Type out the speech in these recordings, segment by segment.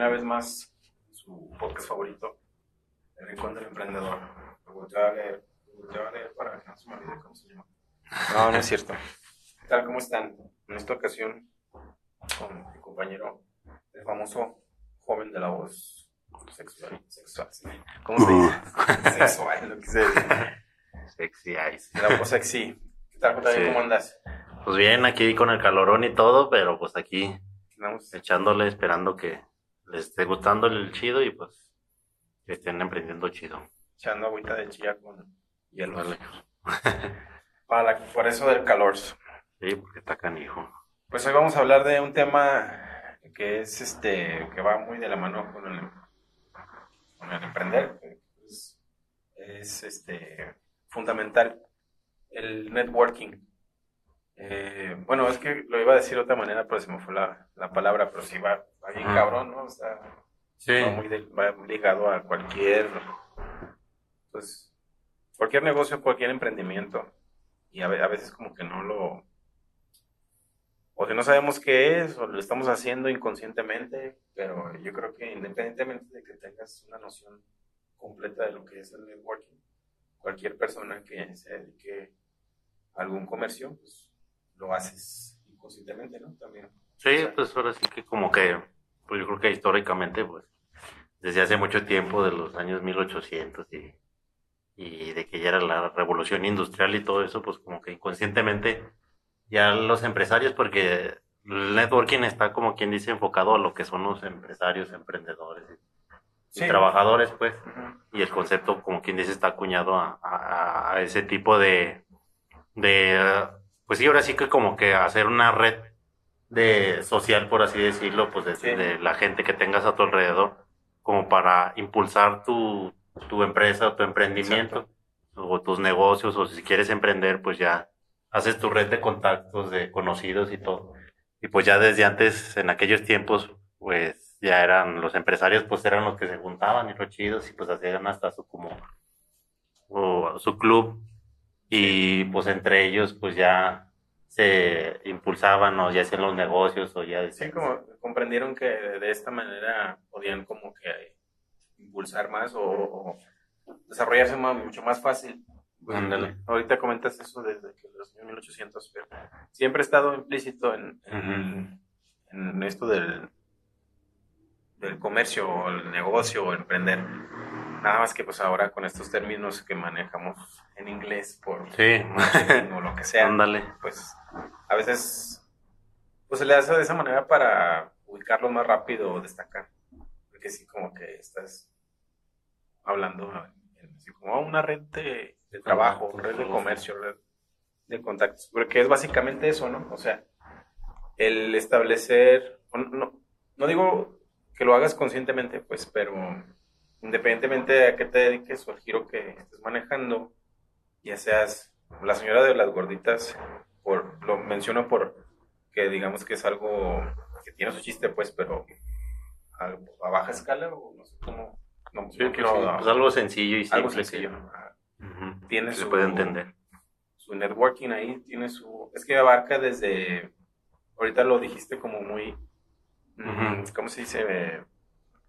Una vez más, su podcast favorito, El Rincón del Emprendedor. Lo volteo a leer, lo volteo a leer para que no se me olvide cómo se llama. No, no es cierto. ¿Qué tal? ¿Cómo están? En esta ocasión, con mi compañero, el famoso joven de la voz sexual. sexual. ¿Cómo se dice? sexual, lo que se dice. Sexy eyes. De la voz sexy. ¿Qué tal, JB? Sí. ¿Cómo andas? Pues bien, aquí con el calorón y todo, pero pues aquí Andamos echándole, esperando que les esté gustando el chido y pues que estén emprendiendo chido. echando agüita de chía con hielo. Vale. Para la- por eso del calor. Sí, porque está canijo. Pues hoy vamos a hablar de un tema que es este, que va muy de la mano con el, con el emprender. Es, es, este fundamental el networking. Eh, bueno, es que lo iba a decir de otra manera, pero se me fue la, la palabra, pero sí va, va bien cabrón, ¿no? O sea, Sí, va, muy del- va ligado a cualquier, pues, cualquier negocio, cualquier emprendimiento. Y a, a veces como que no lo, o que no sabemos qué es, o lo estamos haciendo inconscientemente, pero yo creo que independientemente de que tengas una noción completa de lo que es el networking, cualquier persona que se dedique a algún comercio, pues lo haces inconscientemente, ¿no? También. sí, pues ahora sí que como que, pues yo creo que históricamente, pues, desde hace mucho tiempo, de los años 1800 y, y de que ya era la revolución industrial y todo eso, pues como que inconscientemente ya los empresarios, porque el networking está como quien dice enfocado a lo que son los empresarios, emprendedores y, Sí. trabajadores, pues, y el concepto, como quien dice, está acuñado a, a- a ese tipo de, de, pues sí, ahora sí que como que hacer una red de social, por así decirlo, pues de, Sí. de la gente que tengas a tu alrededor, como para impulsar tu, tu empresa o tu emprendimiento, o tus negocios, o si quieres emprender, pues ya haces tu red de contactos, de conocidos y todo. Y pues ya desde antes, en aquellos tiempos, pues ya eran los empresarios, pues eran los que se juntaban y los chidos y pues hacían hasta su como o su club y pues entre ellos pues ya se impulsaban o ya hacían los negocios o ya Sí, como comprendieron que de esta manera podían como que impulsar más o, o desarrollarse más- mucho más fácil. Pues, ahorita comentas eso desde que los años 1800, pero siempre he estado implícito en, en, en esto del, del comercio, o el negocio, o emprender. Nada más que pues ahora con estos términos que manejamos en inglés por sí o lo que sea ándale pues a veces pues se le hace de esa manera para ubicarlo más rápido o destacar. Porque sí, como que estás hablando así como "Ah, una red de, de trabajo, red de comercio, red de contactos. Porque es básicamente eso, ¿no? O sea, el establecer, no, no digo que lo hagas conscientemente, pues, pero independientemente de a qué te dediques o el giro que estés manejando, ya seas la señora de las gorditas, por, lo menciono por que digamos que es algo que tiene su chiste, pues, pero a, a baja escala o no sé cómo. No, sí, no pues, pues algo sencillo y simple algo que- sencillo. Tiene se su- puede entender Su networking ahí tiene su. Es que abarca desde. Ahorita lo dijiste como muy. ¿Cómo se dice?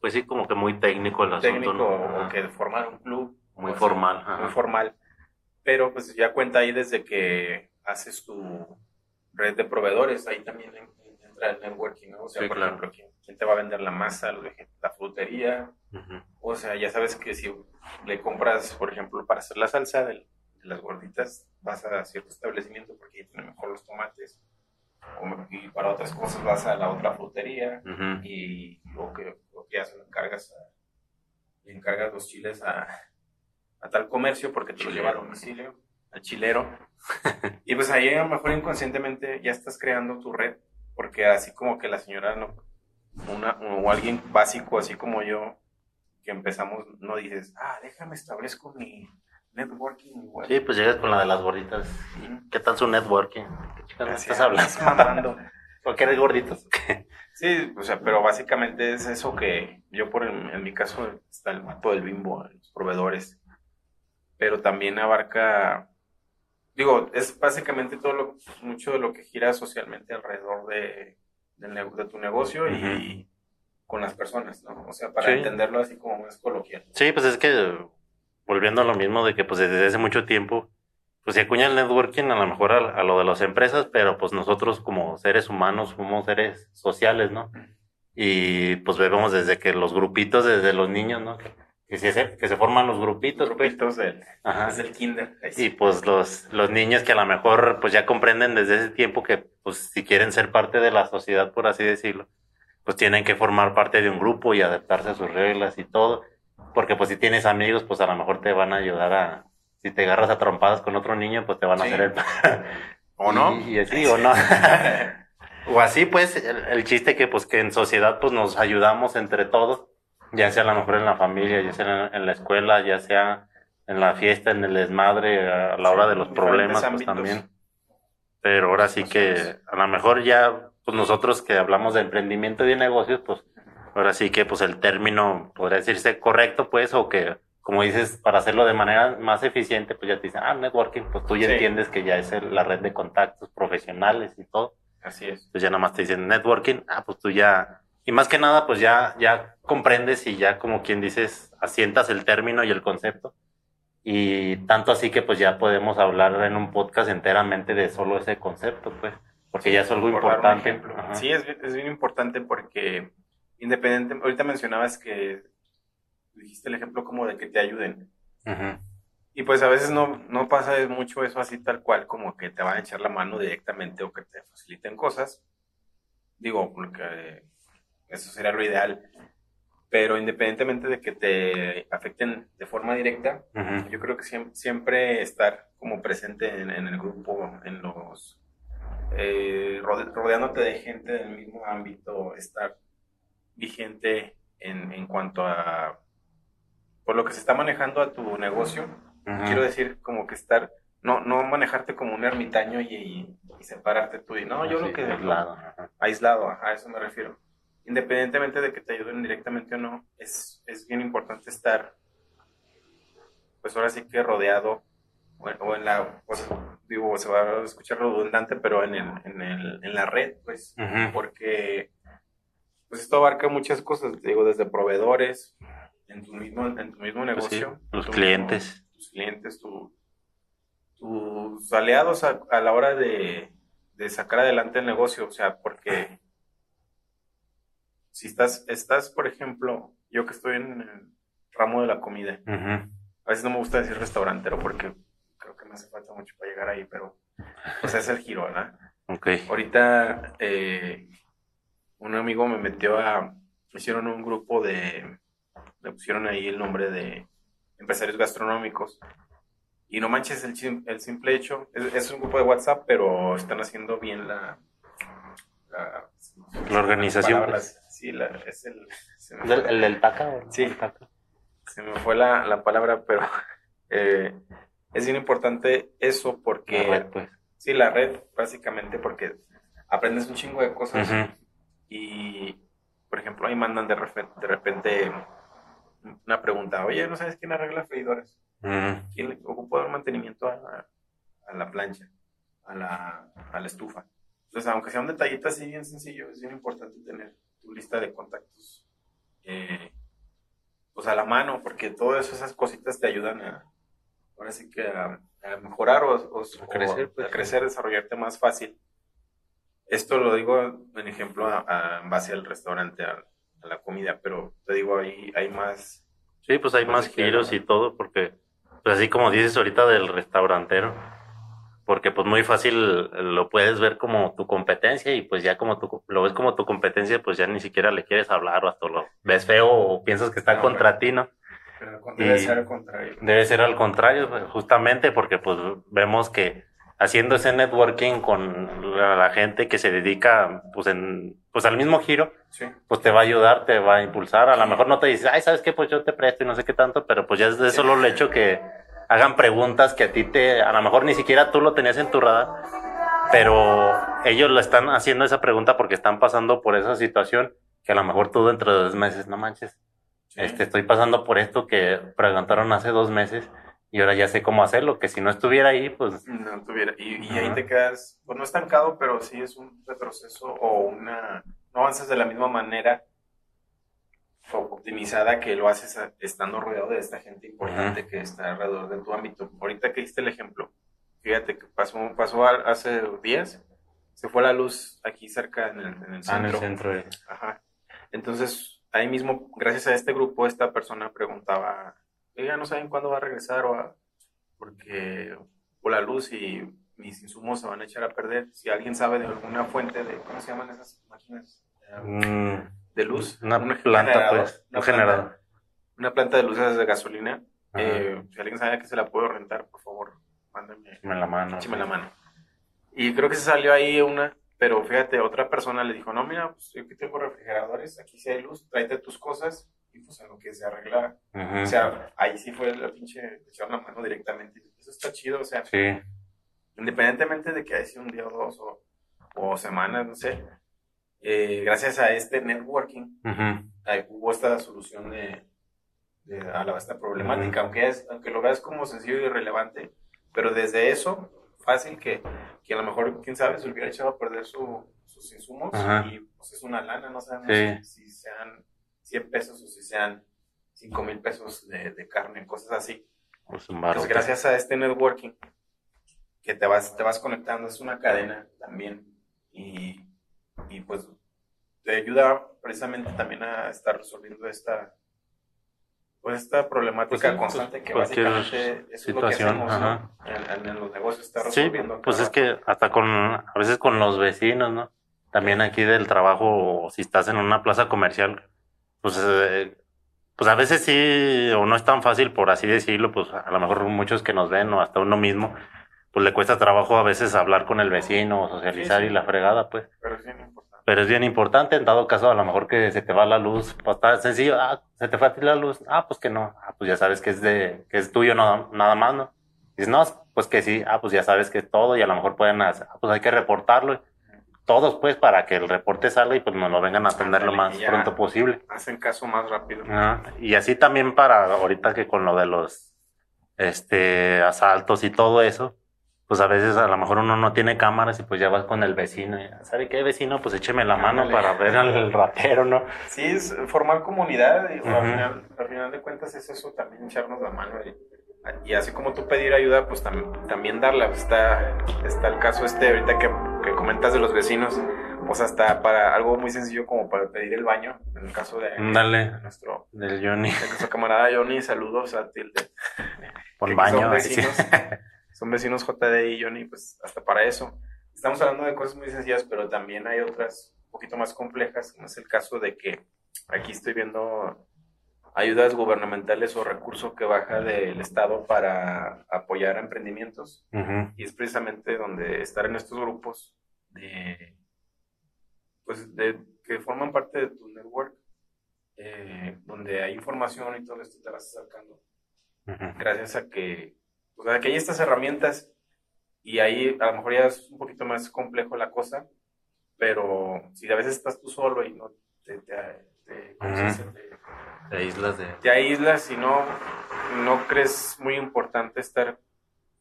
Pues sí como que muy técnico el asunto técnico ¿no? o que formar un club. muy sea, formal muy formal. Pero pues ya cuenta ahí desde que haces tu red de proveedores, ahí también en- entra el networking, ¿no? O sea, Sí, por claro. ejemplo, ¿quién, quién te va a vender la masa, la frutería? O sea, ya sabes que si le compras, por ejemplo, para hacer la salsa de, las gorditas, vas a cierto establecimiento porque ahí tiene mejor los tomates. Y para otras cosas vas a la otra frutería y lo que, lo que haces, le encargas, a- le encargas los chiles a, a tal comercio porque te Chilero. lleva a domicilio al chilero. y pues ahí a lo mejor inconscientemente ya estás creando tu red, porque así como que la señora no, una, o alguien básico así como yo, que empezamos, no dices, ah, déjame establezco mi networking. Igual. Sí, pues llegas con la de las gorditas. ¿Qué tal su networking? ¿Qué chicas estás hablando? mamando. ¿Por qué eres gorditos? Sí, o sea, pero básicamente es eso que yo por en, en mi caso está el mato del bimbo, los proveedores, pero también abarca, digo, es básicamente todo lo, mucho de lo que gira socialmente alrededor de, tu negocio y con las personas, ¿no? O sea, para Sí. entenderlo así como más coloquial. Sí, pues es que volviendo a lo mismo de que pues desde hace mucho tiempo pues se acuña el networking a lo mejor a, a lo de las empresas, pero pues nosotros como seres humanos somos seres sociales, ¿no? Y pues vemos desde que los grupitos, desde los niños, ¿no? Que, que se, que se forman los grupitos, pues. grupitos del, Ajá. desde el kinder. Y pues los, los niños que a lo mejor pues ya comprenden desde ese tiempo que pues si quieren ser parte de la sociedad, por así decirlo, pues tienen que formar parte de un grupo y adaptarse a sus reglas y todo. Porque pues si tienes amigos, pues a lo mejor te van a ayudar a, si te agarras a trompadas con otro niño, pues te van a Sí. hacer el... ¿O no? Y, y así, o no. o así pues, el, el chiste que pues que en sociedad pues nos ayudamos entre todos, ya sea a lo mejor en la familia, ya sea en, en la escuela, ya sea en la fiesta, en el desmadre, a la hora de los problemas, pues también. Pero ahora sí que a lo mejor ya, pues nosotros que hablamos de emprendimiento y de negocios, pues ahora sí que pues el término podría decirse correcto, pues, o que, como dices, para hacerlo de manera más eficiente, pues ya te dicen, ah, networking, pues tú ya Sí. entiendes que ya es el- la red de contactos profesionales y todo. Así es. Pues ya nada más te dicen networking, ah, pues tú ya, y más que nada, pues ya, ya comprendes y ya como quien dices, asientas el término y el concepto. Y tanto así que pues ya podemos hablar en un podcast enteramente de solo ese concepto, pues, porque ya es algo importante. Sí, es, es bien importante porque independiente, ahorita mencionabas que dijiste el ejemplo como de que te ayuden. Ujú. Y pues a veces no, no pasa mucho eso así tal cual, como que te van a echar la mano directamente o que te faciliten cosas. Digo, porque eso sería lo ideal. Pero independientemente de que te afecten de forma directa, yo creo que siem- siempre estar como presente en, en el grupo, en los eh, rode- rodeándote de gente del mismo ámbito, estar vigente en, en cuanto a por lo que se está manejando a tu negocio. Ujú. Quiero decir, como que estar, no, no manejarte como un ermitaño y, y- y separarte tú y no, yo Así, lo que aislado, aislado, a eso me refiero. Independientemente de que te ayuden directamente o no, es, es bien importante estar, pues ahora sí que rodeado, o en, o en la, digo, se va a escuchar redundante, pero en, el, en, el, en la red, pues, Ujú. porque pues esto abarca muchas cosas, digo, desde proveedores, en tu mismo, en tu mismo Pues sí, negocio. los tu clientes. tus clientes, tu- tus aliados a, a la hora de, de sacar adelante el negocio, o sea, porque si estás, estás, por ejemplo, yo que estoy en el ramo de la comida, a veces no me gusta decir restaurantero porque creo que me hace falta mucho para llegar ahí, pero pues es el giro, ¿verdad? Ok. Ahorita eh, un amigo me metió a, hicieron un grupo de, le pusieron ahí el nombre de empresarios gastronómicos. Y no manches el, el simple hecho, es, es un grupo de WhatsApp, pero están haciendo bien la... La, La organización, palabras. Sí, la, es el... se me ¿El, del o no? Sí. El taca. se me fue la, la palabra, pero eh, es bien importante eso La porque... red, pues. Sí, la red, básicamente, porque aprendes un chingo de cosas. Y, por ejemplo, ahí mandan de repente, de repente una pregunta, oye, ¿no sabes quién arregla freidoras? Ujú. ¿Quién le ocupa dar mantenimiento a la, a la plancha, a la, a la estufa? Entonces, aunque sea un detallito así bien sencillo, es bien importante tener tu lista de contactos eh, pues a la mano, porque todas esas cositas te ayudan a, ahora sí que a, a mejorar o, o- A crecer, o pues. a crecer, desarrollarte más fácil. Esto lo digo en ejemplo a- a- en base al restaurante, a, a la comida, pero te digo, ahí hay más Sí, pues hay Más giros y todo, porque, pues así como dices ahorita del restaurantero, porque pues muy fácil lo puedes ver como tu competencia y pues ya como tu, lo ves como tu competencia, pues ya ni siquiera le quieres hablar o hasta lo ves feo o piensas que está No, contra ti, ¿no? Pero debe ser al contrario. Debe ser al contrario, pues, justamente porque pues vemos que haciendo ese networking con la, gente que se dedica pues en pues al mismo giro, Sí. pues te va a ayudar, te va a impulsar. A lo mejor no te dices, ay, ¿sabes qué? Pues yo te presto y no sé qué tanto, pero pues ya es de solo el hecho que hagan preguntas que a ti te, a lo mejor ni siquiera tú lo tenías en tu radar, pero ellos lo están haciendo esa pregunta porque están pasando por esa situación que a lo mejor tú dentro de dos meses, no manches, Sí. este, estoy pasando por esto que preguntaron hace dos meses y ahora ya sé cómo hacerlo, que si no estuviera ahí, pues No tuviera. Y, y ahí Ajá. te quedas, pues no estancado, pero sí es un retroceso o una. No avanzas de la misma manera o optimizada que lo haces a- estando rodeado de esta gente importante que está alrededor de tu ámbito. Ahorita que diste el ejemplo, fíjate que pasó, pasó al- hace días, se fue la luz aquí cerca en el, en el ah, en el centro. centro de- Ajá. Entonces, ahí mismo, gracias a este grupo, esta persona preguntaba, oiga, ¿no saben cuándo va a regresar? O a- Porque por la luz y mis insumos se van a echar a perder. Si alguien sabe de alguna fuente de, ¿cómo se llaman esas máquinas? Mm, De luz. una Un planta, generador, pues, una un planta- generador. Una planta de luces de gasolina. Eh, si alguien sabe que se la puedo rentar, por favor, mándame Échame la mano. échame la mano. Y creo que se salió ahí una, pero fíjate, otra persona le dijo, no, mira, pues yo aquí tengo refrigeradores, aquí sí hay luz, tráete tus cosas, y pues en lo que se arregla, o sea, ahí sí fue la pinche, le echaron la mano directamente, eso está chido, o sea, Sí. independientemente de que haya sido un día o dos, o, o semanas, no sé, eh, gracias a este networking, ahí hubo esta solución de, de- a la, esta problemática, aunque, es, aunque lo veas como sencillo y irrelevante, pero desde eso, fácil que, que a lo mejor, quién sabe, se hubiera echado a perder su- sus insumos y pues es una lana, no sabemos Sí. si, si sean 100 pesos o si sean 5 mil pesos de, de carne, cosas así. Pues Pues gracias a este networking que te vas, te vas conectando, es una cadena también y, y pues te ayuda precisamente también a estar resolviendo esta pues esta problemática Pues sí, constante pues, que básicamente es lo que situación, hacemos. ¿no? en, en los negocios está Sí, resolviendo pues cada es que hasta con, a veces con los vecinos, ¿no? También aquí del trabajo, o si estás en una plaza comercial, pues, eh, pues a veces sí, o no es tan fácil, por así decirlo, pues a lo mejor muchos que nos ven, o hasta uno mismo, pues le cuesta trabajo a veces hablar con el vecino, o socializar Sí, sí. y la fregada, pues. pero es bien importante Pero es bien importante, en dado caso, a lo mejor que se te va la luz, pues está sencillo, ah, se te fue a ti la luz, ah, pues que no, ah, pues ya sabes que es de, que es tuyo nada, nada más, ¿no? Dices, no, pues que sí, ah, pues ya sabes que es todo y a lo mejor pueden hacer, ah, pues hay que reportarlo, todos pues para que el reporte salga y pues nos lo vengan a atender lo más pronto posible. hacen caso más rápido. Y así también para ahorita que con lo de los, este, asaltos y todo eso, pues a veces a lo mejor uno no tiene cámaras y pues ya vas con el vecino y, ¿sabe qué vecino? Pues écheme la mano para ver al ratero, ¿no? sí es formar comunidad y al, final, al final de cuentas es eso también echarnos la mano y, y así como tú pedir ayuda pues tam- también darla. Está está el caso este ahorita que, que comentas de los vecinos. Pues hasta para algo muy sencillo como para pedir el baño en el caso de, Dale, de nuestro del Johnny, de nuestro camarada Johnny saludos a Tilde por baño. son vecinos, son vecinos JD y Johnny, pues hasta para eso. Estamos hablando de cosas muy sencillas, pero también hay otras un poquito más complejas, como es el caso de que aquí estoy viendo ayudas gubernamentales o recurso que baja del Estado para apoyar a emprendimientos. Ujú. Y es precisamente donde estar en estos grupos de, pues de, que forman parte de tu network, eh, donde hay información y todo esto te vas acercando Ujú. gracias a que, o sea, que hay estas herramientas y ahí a lo mejor ya es un poquito más complejo la cosa, pero si a veces estás tú solo y no te, te, te- ¿cómo se De islas de... te aíslas y no, no crees muy importante estar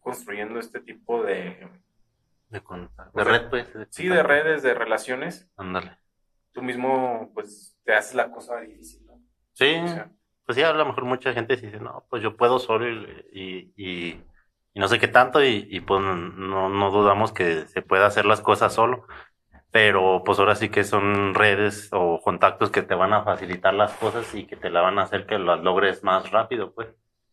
construyendo este tipo de, De, red, pues. sí, de redes, de relaciones, Ándale. tú mismo pues te haces la cosa difícil, ¿no? Sí, O sea, pues sí, a lo mejor mucha gente dice, no, pues yo puedo solo y, y, y- y no sé qué tanto y, y pues no, no dudamos que se pueda hacer las cosas solo, pero pues ahora sí que son redes o contactos que te van a facilitar las cosas y que te la van a hacer que las logres más rápido, pues.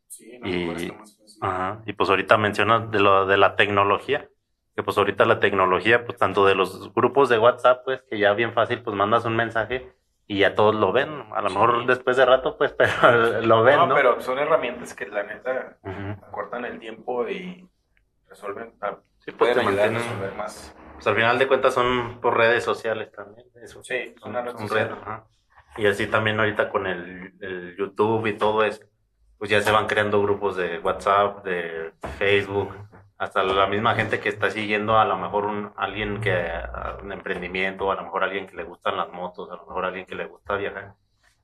sí, no Y- más. Ajá. Y pues ahorita mencionas de lo de la tecnología, que pues ahorita la tecnología, pues tanto de los grupos de WhatsApp, pues que ya bien fácil, pues mandas un mensaje y ya todos lo ven. A lo mejor después de rato, pues, pero lo ven, ¿no? No, pero son herramientas que la neta cortan el tiempo y resuelven. Sí, pues, pueden a más. Pues al final de cuentas son por redes sociales también. Eso. Sí, son, una red son redes, ajá. Y así también ahorita con el, el YouTube y todo eso, pues ya se van creando grupos de WhatsApp, de Facebook, hasta la misma gente que está siguiendo a lo mejor un, alguien que, un emprendimiento, a lo mejor alguien que le gustan las motos, a lo mejor alguien que le gusta viajar.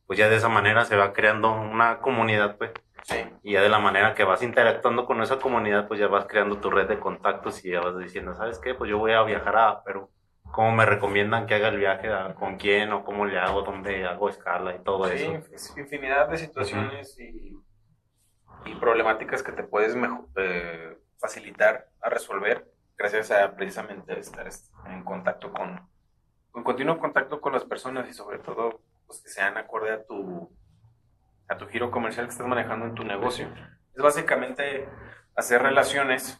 Pues ya de esa manera se va creando una comunidad, pues. Sí. Y ya de la manera que vas interactuando con esa comunidad, pues ya vas creando tu red de contactos y ya vas diciendo, ¿sabes qué? Pues yo voy a viajar a Perú. ¿Cómo me recomiendan que haga el viaje? ¿A- ¿Con quién? ¿O cómo le hago? ¿Dónde hago escala? Y todo Sí, eso. es infinidad de situaciones y, y problemáticas que te puedes eh, facilitar a resolver gracias a precisamente estar en contacto con, en continuo contacto con las personas y sobre todo pues, que sean acorde a tu, a tu giro comercial que estás manejando en tu negocio. Es básicamente hacer relaciones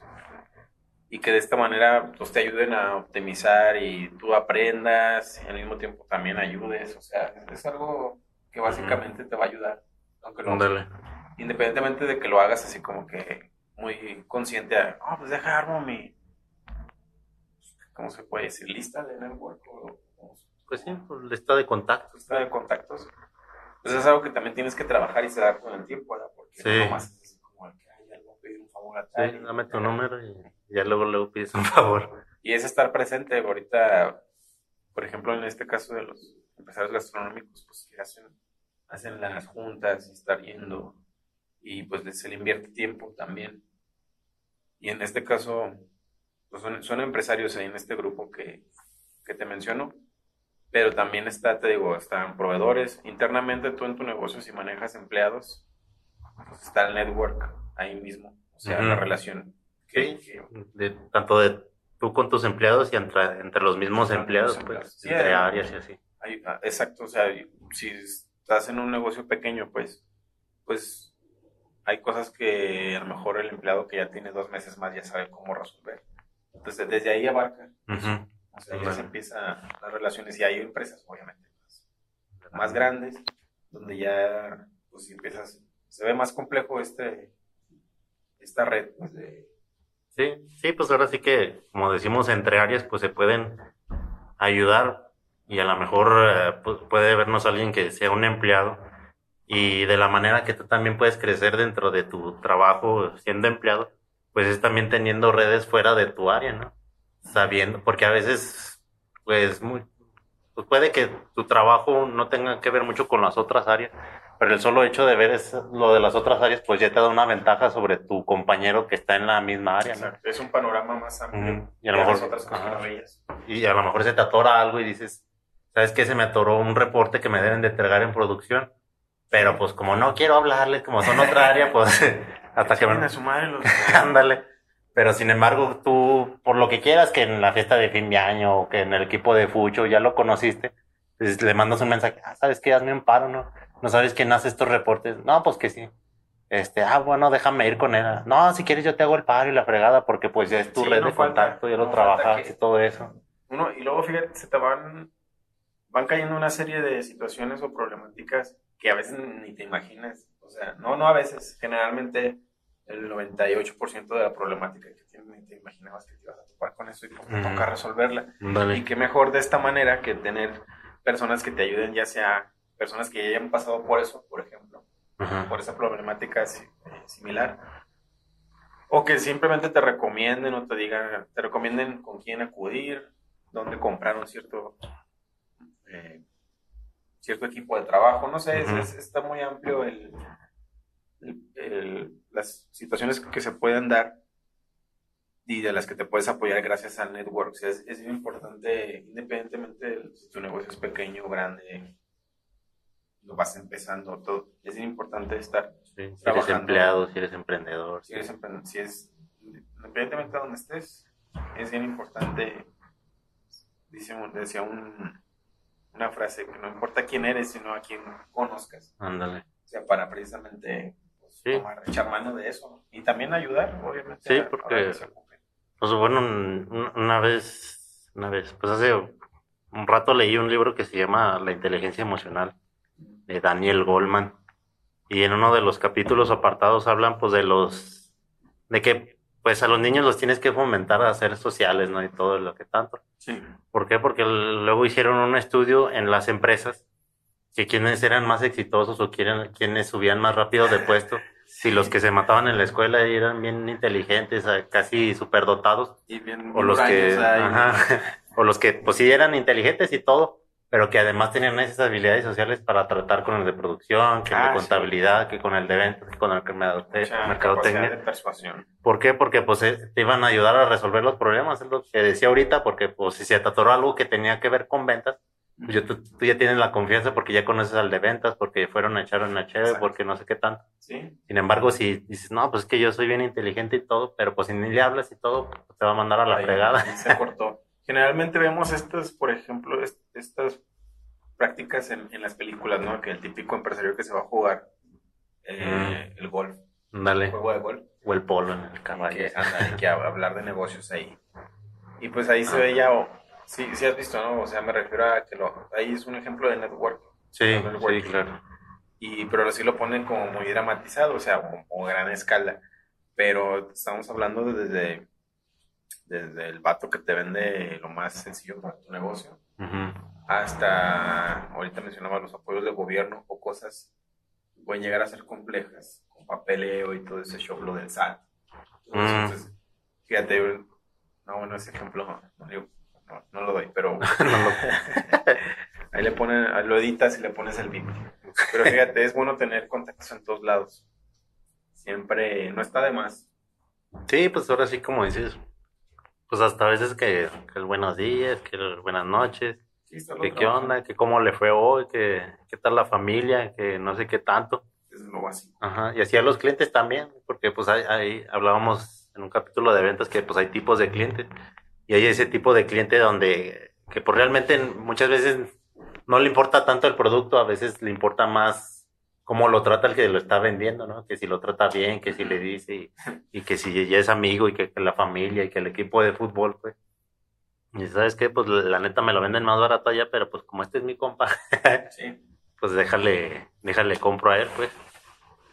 y que de esta manera pues, te ayuden a optimizar y tú aprendas y al mismo tiempo también ayudes. O sea, es algo que básicamente te va a ayudar. Aunque no, independientemente de que lo hagas así como que muy consciente, ah, pues deja armo mi, ¿cómo se puede decir? Lista de network o, o Pues sí, pues lista de contactos. lista de contactos. Pues es algo que también tienes que trabajar y se da con el tiempo, ¿verdad? Porque Sí. no nomás es como el que, ay, ya le voy a pedir un favor a tal Sí, dame tu número y ya luego luego pides un favor. Y es estar presente ahorita, por ejemplo, en este caso de los empresarios gastronómicos, pues que hacen, hacen las juntas y estar yendo y pues se le invierte tiempo también. Y en este caso, pues son, son empresarios ahí en este grupo que, que te menciono, pero también está, te digo, están proveedores. Internamente tú en tu negocio, si manejas empleados, pues está el network ahí mismo, o sea, Ujú. la relación. que- Sí. que- De, tanto de tú con tus empleados y entre, entre los mismos los empleados, mismos pues, empleados. Sí, entre eh. áreas y así. Hay- ah, exacto, o sea, si estás en un negocio pequeño, pues, pues hay cosas que a lo mejor el empleado que ya tiene dos meses más ya sabe cómo resolver. Entonces, desde ahí abarca, Ujú. O sea, ya se empiezan las relaciones. Y hay empresas, obviamente, más, más grandes, donde ya, pues, empiezas, se ve más complejo este, esta red, pues, de, Sí, sí, pues ahora sí que, como decimos, entre áreas, pues se pueden ayudar y a lo mejor eh, pues, puede vernos alguien que sea un empleado y de la manera que tú también puedes crecer dentro de tu trabajo siendo empleado, pues es también teniendo redes fuera de tu área, ¿no? Sabiendo, porque a veces, pues, muy, pues puede que tu trabajo no tenga que ver mucho con las otras áreas, pero el solo hecho de ver es lo de las otras áreas, pues ya te da una ventaja sobre tu compañero que está en la misma área, ¿no? es un panorama más amplio. Ujú. Y a lo de las mejor- otras y a lo mejor se te atora algo y dices, ¿sabes qué? Se me atoró un reporte que me deben de entregar en producción. Pero pues como no quiero hablarles, como son otra área, pues hasta que me... a su madre los- Ándale. Pero sin embargo, tú, por lo que quieras, que en la fiesta de fin de año o que en el equipo de Fucho ya lo conociste, pues le mandas un mensaje, ah, ¿sabes qué? Hazme un paro, ¿no? ¿No sabes quién hace estos reportes? No, pues que sí. Este, ah, bueno, déjame ir con él. No, si quieres yo te hago el paro y la fregada, porque pues ya es tu Sí, red no de falta- contacto, ya lo no trabajas y todo eso. uno, y luego fíjate, se te van, van cayendo una serie de situaciones o problemáticas que a veces ni te imaginas. O sea, no, no a veces, generalmente el 98% de la problemática que tienes ni te imaginabas que te ibas a topar con eso y pues te Ujú. toca resolverla. Y qué mejor de esta manera que tener personas que te ayuden, ya sea personas que ya hayan pasado por eso, por ejemplo, Ajá. por esa problemática eh, similar. O que simplemente te recomienden o te digan, te recomienden con quién acudir, dónde comprar un cierto, eh, cierto equipo de trabajo. No sé, es- Ujú. es- está muy amplio el, el- las situaciones que se pueden dar y de las que te puedes apoyar gracias al network. Es, es importante, independientemente de si tu negocio es pequeño o grande, lo vas empezando, todo. Es importante estar Sí, si eres empleado, si eres emprendedor. si eres emprendedor, si es, independientemente de donde estés, es bien importante, dice, decía un, una frase, que no importa quién eres, sino a quién conozcas. Ándale. O sea, para precisamente Sí. tomar, echar mano de eso. Y también ayudar, obviamente. Sí, porque-. Pues bueno, un- un- una vez, una vez, pues hace un rato leí un libro que se llama La inteligencia emocional de Daniel Goldman. Y en uno de los capítulos apartados hablan pues de los de que pues a los niños los tienes que fomentar a ser sociales, ¿no? Y todo lo que tanto. Sí. ¿Por qué? Porque luego hicieron un estudio en las empresas que quienes eran más exitosos o quieren, quienes subían más rápido de puesto, si los que se mataban en la escuela eran bien inteligentes, casi superdotados, Y bien o los que, ajá, o los que pues sí eran inteligentes y todo, pero que además tenían esas habilidades sociales para tratar con el de producción, que el Ah, de sí. contabilidad, que con el de ventas, que con el mercadotecnia. de persuasión. ¿Por qué? Porque pues eh, te iban a ayudar a resolver los problemas, es lo que decía ahorita, porque pues si se atoró algo que tenía que ver con ventas, yo, tú, tú ya tienes la confianza porque ya conoces al de ventas, porque fueron a echar una chévere, porque no sé qué tanto. Sí. Sin embargo, si dices, no, pues es que yo soy bien inteligente y todo, pero pues si ni le hablas y todo, pues, te va a mandar a la Ahí- fregada. se cortó. Generalmente vemos estas, por ejemplo, est- estas prácticas en, en las películas, ¿no? Que el típico empresario que se va a jugar eh, el golf, el Dale. juego de golf, O el polo en el caballo. que, anda, y que hablar de negocios ahí. Y pues ahí se ve ya, sí, sí has visto, ¿no? O sea, me refiero a que lo, ahí es un ejemplo de network. Sí, sí, claro. Y, pero sí lo ponen como muy dramatizado, o sea, como, gran escala. Pero estamos hablando de desde, desde el vato que te vende lo más sencillo para tu negocio, hasta, ahorita mencionaba los apoyos del gobierno o cosas que pueden llegar a ser complejas, con papeleo y todo ese show, lo del SAT. Mm. Entonces, fíjate, no, bueno, ese ejemplo no, digo, no, no lo doy, pero ahí le ponen, ahí lo editas y le pones el bip. Pero fíjate, es bueno tener contactos en todos lados. Siempre, no está de más. Sí, pues ahora sí, como dices, pues hasta a veces que, que el buenos días, que el buenas noches, Sí, que qué onda, que cómo le fue hoy, que qué tal la familia, que no sé qué tanto. Es lo básico. Ajá, y así a los clientes también, porque pues hay, hay- hablábamos en un capítulo de ventas que pues hay tipos de clientes y hay ese tipo de cliente donde que pues realmente muchas veces no le importa tanto el producto, a veces le importa más cómo lo trata el que lo está vendiendo, ¿no? Que si lo trata bien, que si le dice y, y que si ya es amigo y que, que la familia y que el equipo de fútbol, pues. Y sabes qué, pues la neta me lo venden más barato allá, pero pues como este es mi compa, Sí. pues déjale, déjale compro a él, pues.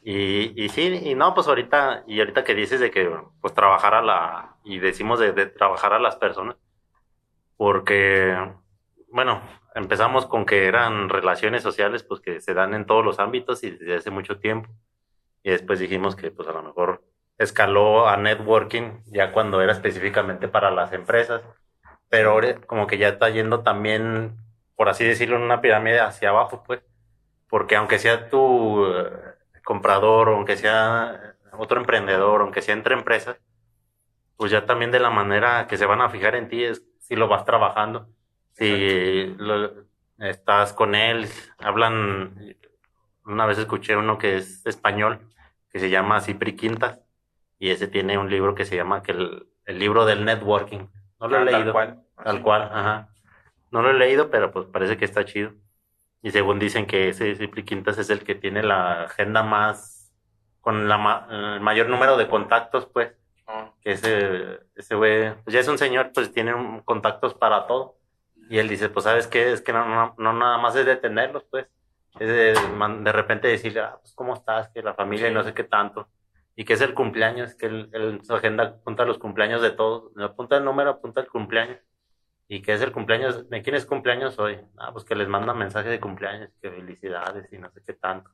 Y, y sí, y no, pues ahorita, y ahorita que dices de que, pues trabajar a la, y decimos de, de trabajar a las personas, porque, bueno, empezamos con que eran relaciones sociales, pues que se dan en todos los ámbitos y desde hace mucho tiempo. Y después dijimos que, pues a lo mejor escaló a networking ya cuando era específicamente para las empresas, pero ahora como que ya está yendo también, por así decirlo, en una pirámide hacia abajo, pues, porque aunque sea tu comprador, o aunque sea otro emprendedor, aunque sea entre empresas, pues ya también de la manera que se van a fijar en ti es si lo vas trabajando, si lo- estás con él, hablan, una vez escuché uno que es español, que se llama Cipri Quintas, y ese tiene un libro que se llama que el, el libro del networking. No lo he Ah, leído. Tal cual. Tal cual, ajá. No lo he leído, pero pues parece que está chido. Y según dicen que ese Cipri Quintas es el que tiene la agenda más, con la ma- el mayor número de contactos, pues, Ah, que ese, ese güey, pues ya es un señor, pues tiene un- contactos para todo. Y él dice, pues, ¿sabes qué? Es que no, no, no nada más es detenerlos, pues. Es de, de repente decirle, ah, pues, ¿cómo estás? Que la familia y no sé qué tanto. Y que es el cumpleaños, que él, él su agenda apunta los cumpleaños de todos. Apunta el número, apunta el cumpleaños. Y que es el cumpleaños, ¿de quién es cumpleaños hoy? Ah, pues que les manda mensaje de cumpleaños, que felicidades y no sé qué tanto.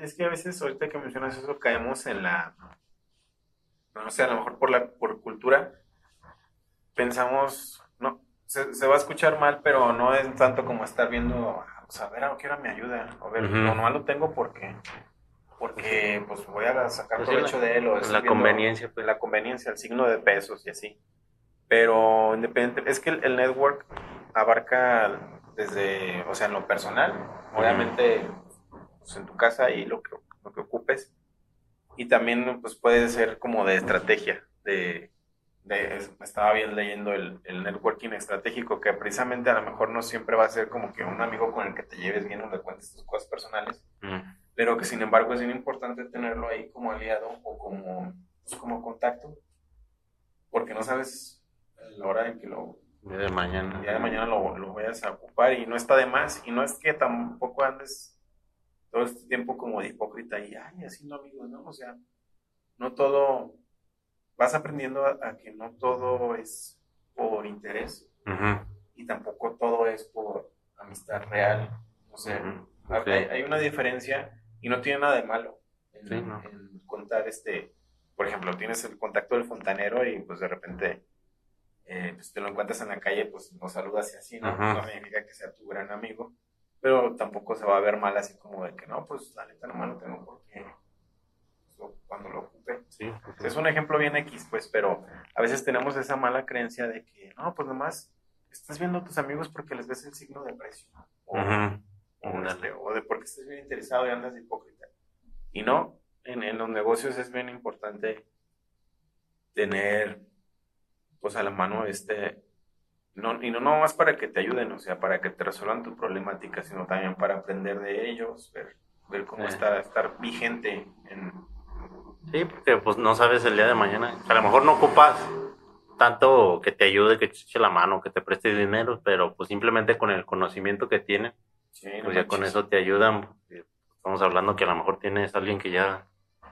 Es que a veces, ahorita que mencionas eso, caemos en la. No sé, a lo mejor por la por cultura, pensamos. No, se, se va a escuchar mal, pero no es tanto como estar viendo. ah, Pues a ver, ¿a qué hora me ayuda? A ver, no, nomás lo tengo porque. Porque pues voy a sacar Pues provecho de él. O La viendo conveniencia, pues. La conveniencia, el signo de pesos y así. Pero independiente, es que el, el network abarca desde, o sea, en lo personal, obviamente pues, en tu casa y lo que, lo que ocupes. Y también pues puede ser como de estrategia, de, de es- estaba bien leyendo el, el networking estratégico, que precisamente a lo mejor no siempre va a ser como que un amigo con el que te lleves bien o le cuentes tus cosas personales, Mm. pero que sin embargo es bien importante tenerlo ahí como aliado o como, pues, como contacto, porque no sabes la hora en que lo Día de mañana. el día de mañana lo, lo vayas a ocupar y no está de más. Y no es que tampoco andes todo este tiempo como de hipócrita y, ay, haciendo amigos, ¿no? O sea, no todo, vas aprendiendo a, a que no todo es por interés Ujú, y tampoco todo es por amistad real. O sea, ujú, hay, ok. hay una diferencia y no tiene nada de malo en, Sí, no. en contar este, por ejemplo, tienes el contacto del fontanero y pues de repente eh, pues, te lo encuentras en la calle, pues no saludas y así, ¿no? Ajá. No significa que sea tu gran amigo, pero tampoco se va a ver mal así como de que no, pues la neta nomás no tengo por qué pues, lo- cuando lo ocupe. Sí, Es un ejemplo bien X, pues, pero a veces tenemos esa mala creencia de que, no, pues nomás estás viendo a tus amigos porque les ves el signo de precio. O, Ujú, o, Ándale. este, o de porque estás bien interesado y andas de hipócrita. Y no, en, en los negocios es bien importante tener, pues, a la mano este, no, y no nomás para que te ayuden, o sea, para que te resuelvan tu problemática, sino también para aprender de ellos, ver, ver cómo Eh. estar, estar vigente en, Sí, porque pues no sabes el día de mañana. A lo mejor no ocupas tanto que te ayude, que te eche la mano, que te preste dinero, pero pues simplemente con el conocimiento que tiene, sí, no pues ya con manches. eso te ayudan. Estamos hablando que a lo mejor tienes a alguien que ya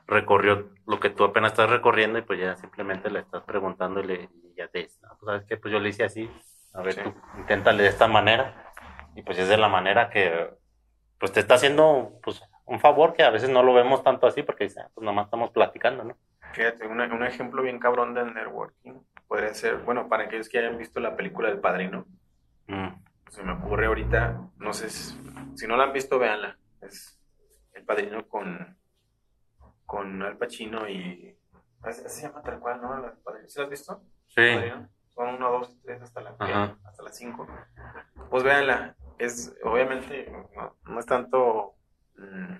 recorrió lo que tú apenas estás recorriendo y pues ya simplemente le estás preguntando y, le, y ya te dice, "Ah, pues sabes qué, pues yo le hice así, a ver Sí. tú, inténtale de esta manera y pues es de la manera que pues te está haciendo pues un favor que a veces no lo vemos tanto así porque dice, "Ah, pues nomás estamos platicando, ¿no? Fíjate, una- un ejemplo bien cabrón del networking podría ser, bueno, para aquellos que hayan visto la película El Padrino, Mm. se me ocurre ahorita, no sé si, si no la han visto, véanla. Es El Padrino con, con Al Pacino y... Así se llama tal cual, ¿no? Padrino. ¿Sí la has visto? Sí. Padrino. Son uno, dos, tres, hasta la Ajá. hasta las cinco. Pues véanla. Es, obviamente, no, no es tanto mm,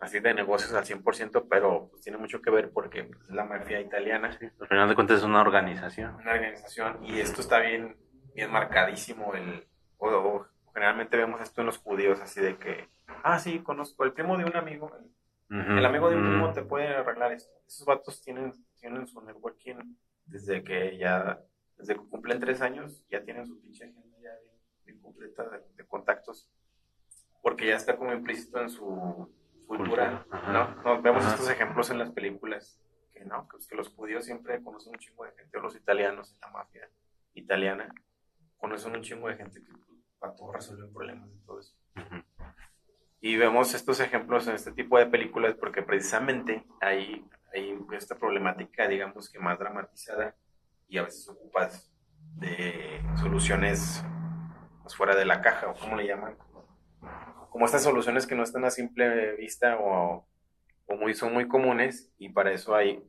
así de negocios al 100%, pero pues, tiene mucho que ver porque es la mafia italiana Al final de cuentas es una organización. una organización y esto está bien, bien marcadísimo. El, o, o generalmente vemos esto en los judíos, así de que, ah, sí, conozco el primo de un amigo. El, el amigo de un primo te puede arreglar esto. Esos vatos tienen, tienen su networking desde que ya, desde que cumplen tres años, ya tienen su pinche agenda ya bien, bien completa de, de contactos. Porque ya está como implícito en su cultura. ¿no? Nos vemos estos ejemplos en las películas, que no, que, que los judíos siempre conocen un chingo de gente, o los italianos en la mafia italiana, conocen un chingo de gente que pues, para todo resuelven problemas y todo eso. Y vemos estos ejemplos en este tipo de películas porque precisamente hay, hay esta problemática, digamos que más dramatizada y a veces ocupas de soluciones pues, fuera de la caja o como le llaman. Como estas soluciones que no están a simple vista o, o muy, son muy comunes y para eso hay,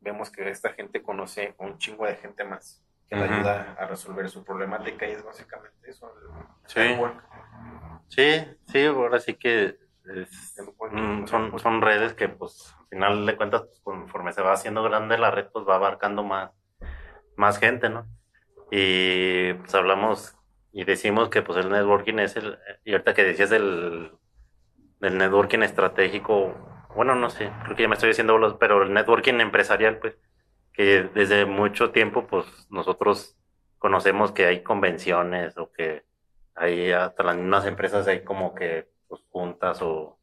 vemos que esta gente conoce a un chingo de gente más que le Ujú. ayuda a resolver su problemática y es básicamente eso. el Sí. network. Sí, sí, ahora sí que es- mm, son, son redes que pues al final de cuentas pues, conforme se va haciendo grande la red pues va abarcando más, más gente, ¿no? Y pues hablamos y decimos que pues el networking es el, y ahorita que decías del, del networking estratégico, bueno, no sé, creo que ya me estoy diciendo, bolas, pero el networking empresarial pues que desde mucho tiempo pues nosotros conocemos que hay convenciones o que hay hasta las mismas empresas hay como que pues, juntas o,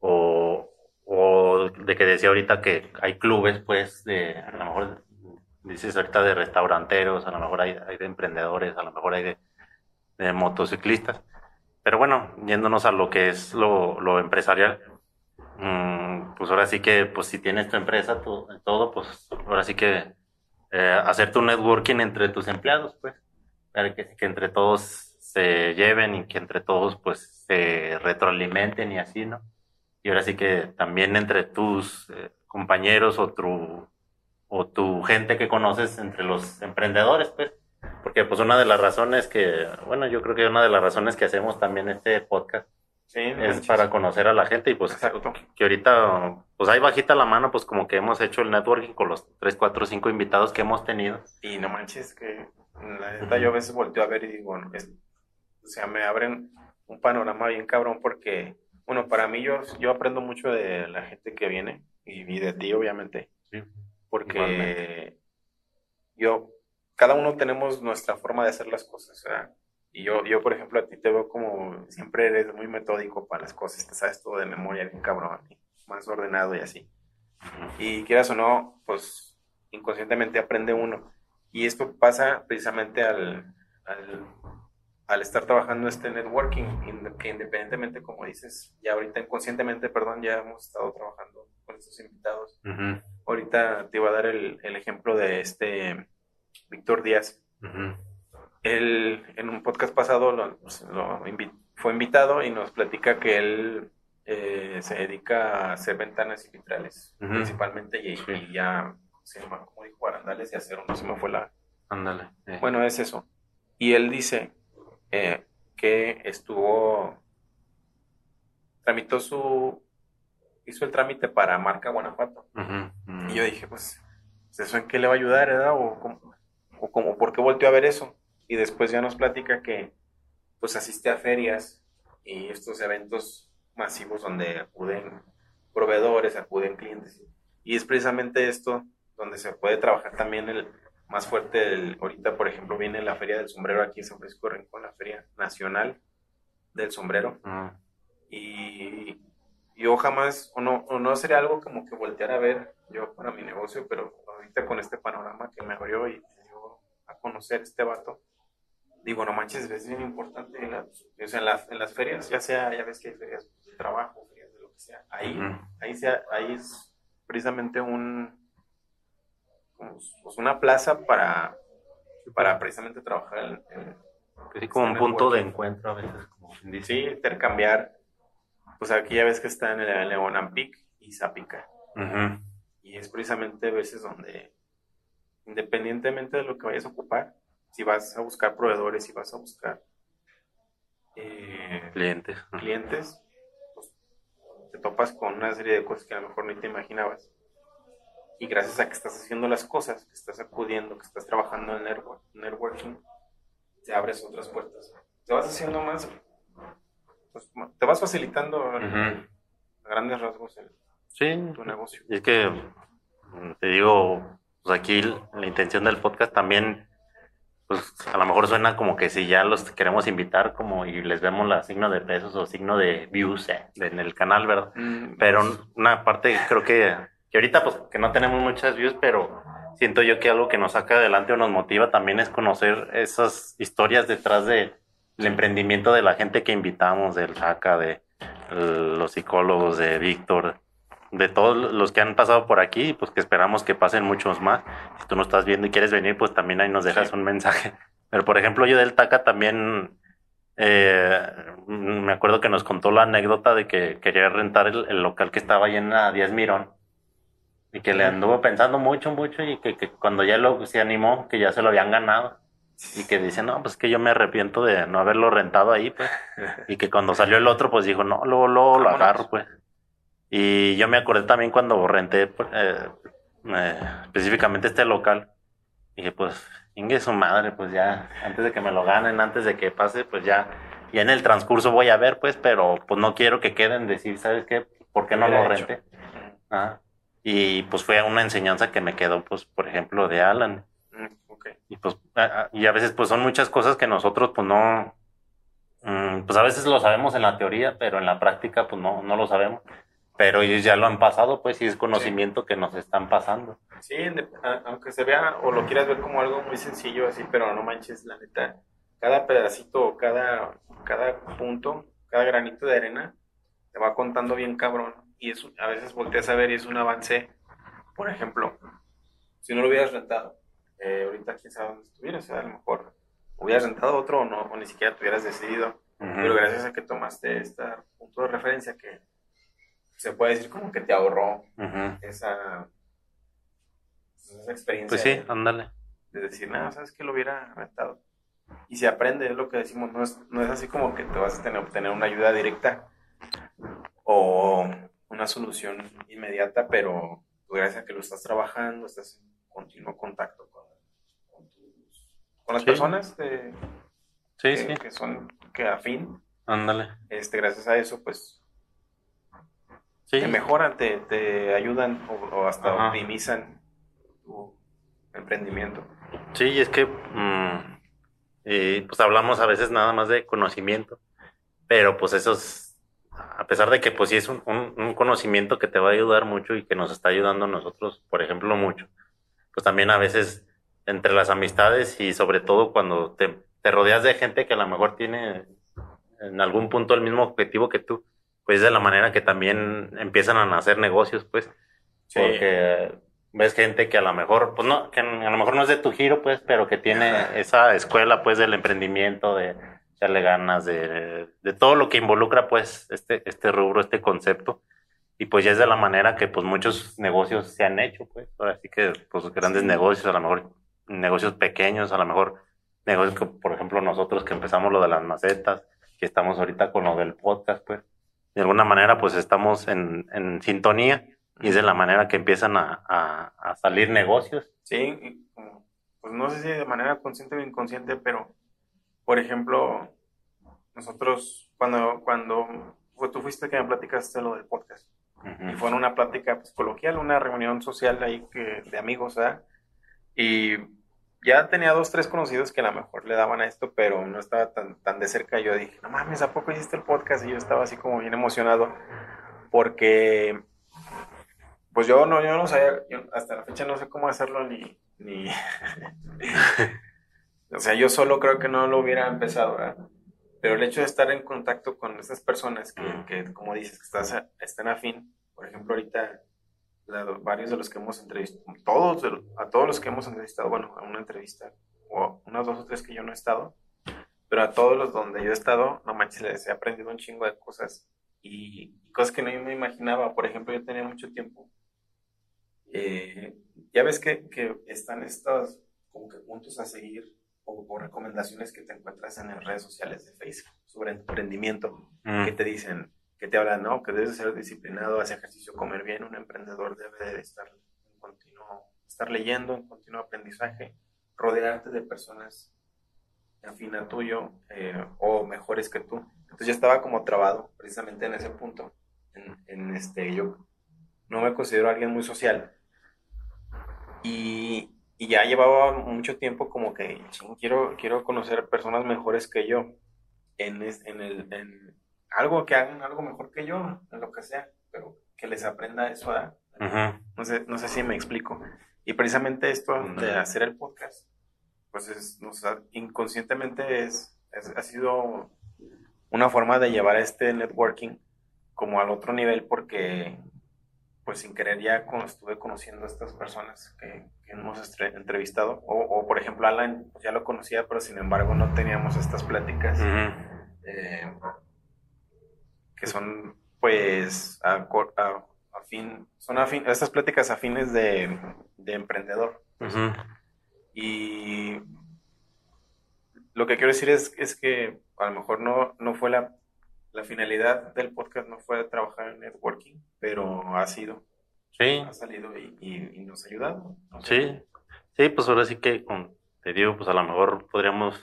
o, o de que decía ahorita que hay clubes pues de a lo mejor dices ahorita de restauranteros, a lo mejor hay, hay de emprendedores, a lo mejor hay de, de motociclistas. Pero bueno, yéndonos a lo que es lo, lo empresarial, mm, pues ahora sí que, pues si tienes tu empresa, tu, todo, pues ahora sí que eh, hacer tu networking entre tus empleados, pues, para que, que entre todos se lleven y que entre todos, pues, se retroalimenten y así, ¿no? Y ahora sí que también entre tus eh, compañeros o tu, o tu gente que conoces entre los emprendedores, pues, porque pues una de las razones que, bueno, yo creo que una de las razones que hacemos también este podcast Sí, es manches. para conocer a la gente y pues Exacto. que ahorita, pues ahí bajita la mano, pues como que hemos hecho el networking con los 3, 4, 5 invitados que hemos tenido. Y no manches que la neta yo a veces volteo a ver y digo, bueno, es- o sea, me abren un panorama bien cabrón porque, bueno, para mí yo, yo aprendo mucho de la gente que viene y, y de ti, obviamente, Sí. porque Igualmente. yo cada uno tenemos nuestra forma de hacer las cosas. Y yo, yo, por ejemplo, a ti te veo como siempre eres muy metódico para las cosas, te sabes todo de memoria, bien cabrón, más ordenado y así. Y quieras o no, pues inconscientemente aprende uno. Y esto pasa precisamente al, al, al estar trabajando este networking, que independientemente, como dices, ya ahorita inconscientemente, perdón, ya hemos estado trabajando con estos invitados. Ahorita te iba a dar el, el ejemplo de este Víctor Díaz. Él, en un podcast pasado, lo, pues, fue invitado y nos platica que él eh, se dedica a hacer ventanas y vitrales, principalmente, y, ya, se llama, como dijo, barandales y acero, no se me fue la... Ándale. Eh. Bueno, es eso. Y él dice eh, que estuvo, tramitó su, hizo el trámite para Marca Guanajuato. Y yo dije, pues, ¿eso en qué le va a ayudar, verdad? O, o como, ¿por qué volteó a ver eso? Y después ya nos platica que, pues, asiste a ferias y estos eventos masivos donde acuden proveedores, acuden clientes. Y es precisamente esto donde se puede trabajar también el más fuerte. ahorita, por ejemplo, viene la Feria del Sombrero aquí en San Francisco Rincón, la Feria Nacional del Sombrero. Y yo jamás, o no, o no sería algo como que voltear a ver yo para mi negocio, pero ahorita con este panorama que me abrió y dio a conocer este vato, digo, no manches, es bien importante en, en, las ferias, ya sea, ya ves que hay ferias de trabajo, ferias de lo que sea, ahí, ahí, sea, ahí es precisamente un, pues una plaza para, para precisamente trabajar en, sí, como un punto de encuentro a veces, como Sí, intercambiar, pues aquí ya ves que está en el Leonampic y Zapica. Y es precisamente a veces donde, independientemente de lo que vayas a ocupar, si vas a buscar proveedores, si vas a buscar eh, clientes, clientes pues, te topas con una serie de cosas que a lo mejor ni te imaginabas. Y gracias a que estás haciendo las cosas, que estás acudiendo, que estás trabajando en networking, te abres otras puertas. Te vas haciendo más, pues, te vas facilitando a grandes rasgos el, tu negocio. Y es que, te digo, pues aquí la intención del podcast también pues a lo mejor suena como que si ya los queremos invitar como y les vemos la signo de pesos o signo de views eh, en el canal, ¿verdad? Mm, pero pues una parte creo que, que ahorita pues que no tenemos muchas views, pero siento yo que algo que nos saca adelante o nos motiva también es conocer esas historias detrás del emprendimiento de la gente que invitamos, del SACA, de los psicólogos, de Víctor, de todos los que han pasado por aquí, pues que esperamos que pasen muchos más. Si tú no estás viendo y quieres venir, pues también ahí nos dejas un mensaje. Pero por ejemplo, yo del TACA también eh, me acuerdo que nos contó la anécdota de que quería rentar el, local que estaba ahí en la Díaz Mirón y que le anduvo pensando mucho, mucho y que, cuando ya lo se animó, que ya se lo habían ganado y que dice, no, pues que yo me arrepiento de no haberlo rentado ahí, pues. Y que cuando salió el otro, pues dijo, no, luego, luego lo agarro, pues. Y yo me acordé también cuando renté pues, eh, eh, específicamente este local. Dije, pues, ingue su madre, pues ya, antes de que me lo ganen, antes de que pase, pues ya, ya en el transcurso voy a ver, pues, pero pues no quiero que queden decir, ¿sabes qué? ¿Por qué no lo renté? Y pues fue una enseñanza que me quedó, pues, por ejemplo, de Alan. Mm, y pues, y a veces, pues son muchas cosas que nosotros, pues no, mm, pues a veces lo sabemos en la teoría, pero en la práctica, pues no, no lo sabemos pero ellos ya lo han pasado, pues, y es conocimiento que nos están pasando. Sí, aunque se vea o lo quieras ver como algo muy sencillo así, pero no manches, la neta, cada pedacito, cada, cada punto, cada granito de arena te va contando bien cabrón y es, a veces volteas a ver y es un avance. Por ejemplo, si no lo hubieras rentado, eh, ahorita quién sabe dónde estuvieras, a lo mejor hubieras rentado otro o no, o ni siquiera te hubieras decidido, pero gracias a que tomaste este punto de referencia que se puede decir como que te ahorró esa, esa experiencia. Pues sí, ándale. De, decir, nada, sabes que lo hubiera rentado. Y se aprende, es lo que decimos, no es, no es así como que te vas a tener, obtener una ayuda directa o una solución inmediata, pero gracias a que lo estás trabajando, estás en continuo contacto con, con, las personas que, que son que afín. Ándale. Este, gracias a eso, pues te mejoran, te, te ayudan o, hasta optimizan tu emprendimiento. Sí, es que mm, eh, pues hablamos a veces nada más de conocimiento, pero pues eso es, a pesar de que pues sí es un, un- un conocimiento que te va a ayudar mucho y que nos está ayudando a nosotros, por ejemplo, mucho, pues también a veces entre las amistades y sobre todo cuando te, te rodeas de gente que a lo mejor tiene en algún punto el mismo objetivo que tú, pues de la manera que también empiezan a nacer negocios, pues, Sí. porque ves gente que a lo mejor, pues no, que a lo mejor no es de tu giro, pues, pero que tiene esa escuela, pues, del emprendimiento, de echarle ganas, de, de todo lo que involucra, pues, este, este rubro, este concepto. Y pues ya es de la manera que, pues, muchos negocios se han hecho, pues. Ahora sí que, pues, grandes negocios, a lo mejor negocios pequeños, a lo mejor negocios que, por ejemplo, nosotros que empezamos lo de las macetas, que estamos ahorita con lo del podcast, pues. De alguna manera, pues, estamos en, en sintonía y es de la manera que empiezan a, a, a salir negocios. Sí, pues no sé si de manera consciente o inconsciente, pero por ejemplo, nosotros cuando, cuando fue- tú fuiste que me platicaste lo del podcast, y fue en una plática pues, coloquial, una reunión social ahí que, de amigos, ¿verdad? Y ya tenía dos, tres conocidos que a lo mejor le daban a esto, pero no estaba tan, tan de cerca. Yo dije, no mames, ¿a poco hiciste el podcast? Y yo estaba así como bien emocionado, porque pues yo no, yo no sabía, yo hasta la fecha no sé cómo hacerlo ni, ni... o sea, yo solo creo que no lo hubiera empezado, ¿verdad? Pero el hecho de estar en contacto con esas personas que, que, como dices, que estás a- están afín, por ejemplo, ahorita la- varios de los que hemos entrevistado, todos, de- a todos los que hemos entrevistado, bueno, a una entrevista, o unas dos o tres que yo no he estado, pero a todos los donde yo he estado, no manches, les he aprendido un chingo de cosas y, y cosas que no me imaginaba. Por ejemplo, yo tenía mucho tiempo. eh, ya ves que, que están estos como que puntos a seguir o, o recomendaciones que te encuentras en las redes sociales de Facebook sobre emprendimiento Mm. que te dicen, que te hablan, ¿no? Que debes ser disciplinado, hacer ejercicio, comer bien. Un emprendedor debe de estar en continuo, estar leyendo, en continuo aprendizaje, rodearte de personas afín a tuyo eh, o mejores que tú. Entonces yo estaba como trabado precisamente en ese punto. En, en este, yo no me considero alguien muy social y, y ya llevaba mucho tiempo como que "Chin, quiero, quiero conocer personas mejores que yo en, es- en, el, en algo que hagan algo mejor que yo, en lo que sea, pero que les aprenda eso a... Ujú. No sé, no sé si me explico. Y precisamente esto de hacer el podcast, pues es, inconscientemente es, es- ha sido una forma de llevar este networking como al otro nivel porque pues sin querer ya con- estuve conociendo a estas personas que, que hemos entrevistado o, o, por ejemplo Alan pues, ya lo conocía pero sin embargo no teníamos estas pláticas eh, que son pues a, a- afín, son afín, estas pláticas afines de, de emprendedor. Y lo que quiero decir es, es que a lo mejor no, no fue la, la finalidad del podcast, no fue trabajar en networking, pero ha sido, Sí, ha salido y, y- y nos ha ayudado. Sí, sí, pues ahora sí que, te digo, pues a lo mejor podríamos,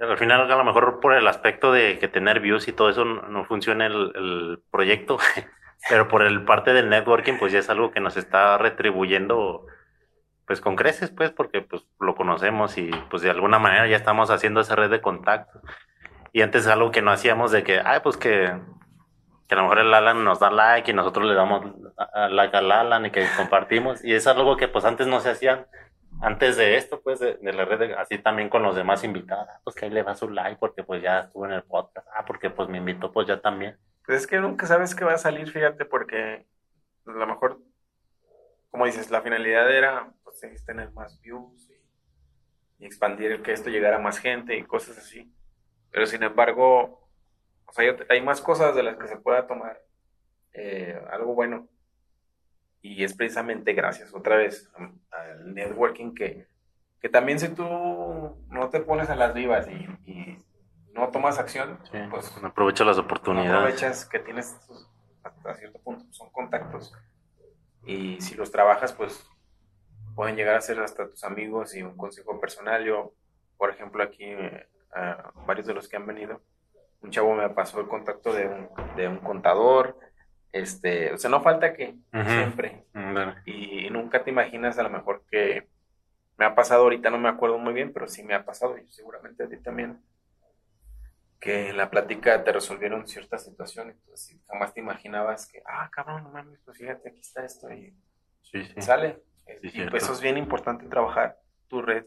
al final a lo mejor por el aspecto de que tener views y todo eso no, no funciona el, el proyecto, pero por el parte del networking, pues ya es algo que nos está retribuyendo, pues con creces, pues, porque pues lo conocemos y pues de alguna manera ya estamos haciendo esa red de contactos. Y antes algo que no hacíamos de que, ay, pues que, que a lo mejor el Alan nos da like y nosotros le damos like al Alan y que compartimos. Y es algo que pues antes no se hacían. Antes de esto, pues, de, de la red, así también con los demás invitados. Ah, Pues que ahí le va su like porque pues ya estuvo en el podcast. Ah, porque pues me invitó, pues ya también. Pues es que nunca sabes qué va a salir, fíjate, porque a lo mejor, como dices, la finalidad era pues, es tener más views y, y expandir que esto llegara a más gente y cosas así. Pero sin embargo, o sea, hay, más cosas de las que se pueda tomar eh, algo bueno. Y es precisamente gracias otra vez al networking que, que también si tú no te pones a las vivas y, y no tomas acción, Sí, pues aprovecho las no oportunidades. aprovechas que tienes hasta cierto punto son contactos y si los trabajas pues pueden llegar a ser hasta tus amigos y un consejo personal yo por ejemplo aquí eh, a varios de los que han venido. Un chavo me pasó el contacto de un, de un contador este o sea no falta que siempre. Mm, y nunca te imaginas a lo mejor que me ha pasado ahorita, no me acuerdo muy bien, pero sí me ha pasado, y seguramente a ti también, que en la plática te resolvieron ciertas situaciones, entonces jamás te imaginabas que, ah, cabrón, no mames, pues fíjate, aquí está esto, y Sí, sí. sale. Sí, y pues eso es bien importante trabajar tu red